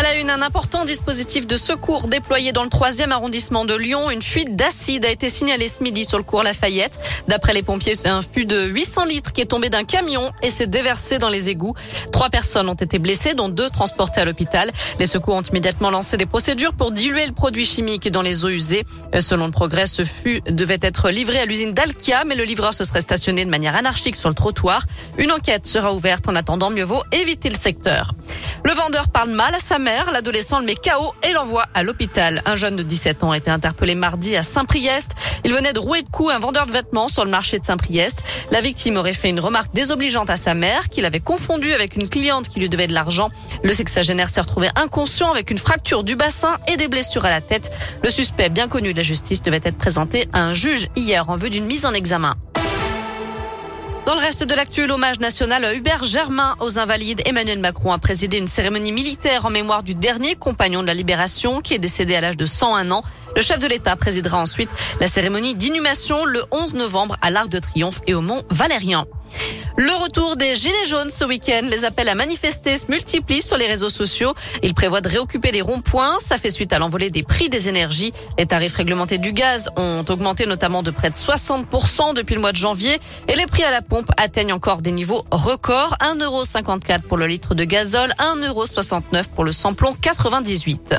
À la une, un important dispositif de secours déployé dans le troisième arrondissement de Lyon. Une fuite d'acide a été signalée ce midi sur le cours Lafayette. D'après les pompiers, c'est un fût de 800 litres qui est tombé d'un camion et s'est déversé dans les égouts. Trois personnes ont été blessées, dont deux transportées à l'hôpital. Les secours ont immédiatement lancé des procédures pour diluer le produit chimique dans les eaux usées. Selon le progrès, ce fût devait être livré à l'usine d'Alkia, mais le livreur se serait stationné de manière anarchique sur le trottoir. Une enquête sera ouverte. En attendant, mieux vaut éviter le secteur. Le vendeur parle mal à sa mère, l'adolescent le met KO et l'envoie à l'hôpital. Un jeune de 17 ans a été interpellé mardi à Saint-Priest. Il venait de rouer de coups un vendeur de vêtements sur le marché de Saint-Priest. La victime aurait fait une remarque désobligeante à sa mère qu'il avait confondu avec une cliente qui lui devait de l'argent. Le sexagénaire s'est retrouvé inconscient avec une fracture du bassin et des blessures à la tête. Le suspect bien connu de la justice devait être présenté à un juge hier en vue d'une mise en examen. Dans le reste de l'actu, l'hommage national à Hubert Germain aux Invalides. Emmanuel Macron a présidé une cérémonie militaire en mémoire du dernier compagnon de la Libération qui est décédé à l'âge de 101 ans. Le chef de l'État présidera ensuite la cérémonie d'inhumation le 11 novembre à l'Arc de Triomphe et au Mont Valérien. Le retour des Gilets jaunes ce week-end. Les appels à manifester se multiplient sur les réseaux sociaux. Ils prévoient de réoccuper des ronds-points. Ça fait suite à l'envolée des prix des énergies. Les tarifs réglementés du gaz ont augmenté notamment de près de 60% depuis le mois de janvier. Et les prix à la pompe atteignent encore des niveaux records. 1,54€ pour le litre de gazole, 1,69€ pour le samplon 98.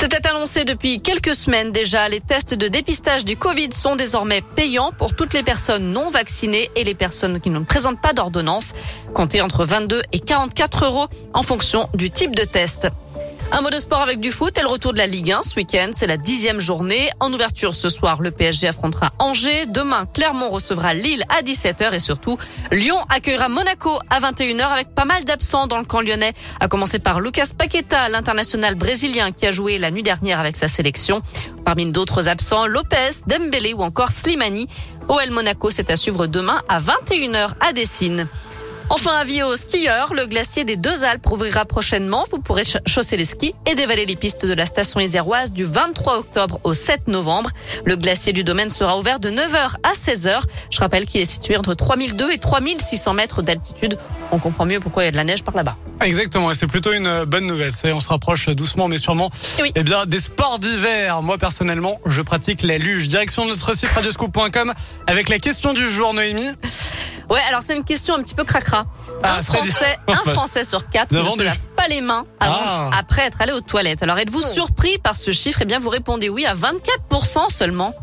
C'était annoncé depuis quelques semaines déjà. Les tests de dépistage du Covid sont désormais payants pour toutes les personnes non vaccinées et les personnes qui ne présentent pas d'ordonnance. Comptez entre 22 et 44 euros en fonction du type de test. Un mot de sport avec du foot et retour de la Ligue 1 ce week-end. C'est la dixième journée. En ouverture ce soir, le PSG affrontera Angers. Demain, Clermont recevra Lille à 17h et surtout, Lyon accueillera Monaco à 21h avec pas mal d'absents dans le camp lyonnais. À commencer par Lucas Paqueta, l'international brésilien qui a joué la nuit dernière avec sa sélection. Parmi d'autres absents, Lopez, Dembélé ou encore Slimani. OL Monaco, c'est à suivre demain à 21h à Dessine. Enfin, avis aux skieurs, le glacier des Deux Alpes ouvrira prochainement. Vous pourrez chausser les skis et dévaler les pistes de la station iséroise du 23 octobre au 7 novembre. Le glacier du domaine sera ouvert de 9h à 16h. Je rappelle qu'il est situé entre 3002 et 3600 mètres d'altitude. On comprend mieux pourquoi il y a de la neige par là-bas. Exactement, et c'est plutôt une bonne nouvelle. Ça, on se rapproche doucement mais sûrement. Oui. Eh bien, des sports d'hiver. Moi, personnellement, je pratique la luge. Direction de notre site radioscoop.com avec la question du jour, Noémie. Ouais, alors c'est une question un petit peu cracra. Ah, un c'est-à-dire Français, un Français sur quatre ne se lave pas les mains avant, Ah. après être allé aux toilettes. Alors êtes-vous surpris par ce chiffre? Eh bien, vous répondez oui à 24% seulement.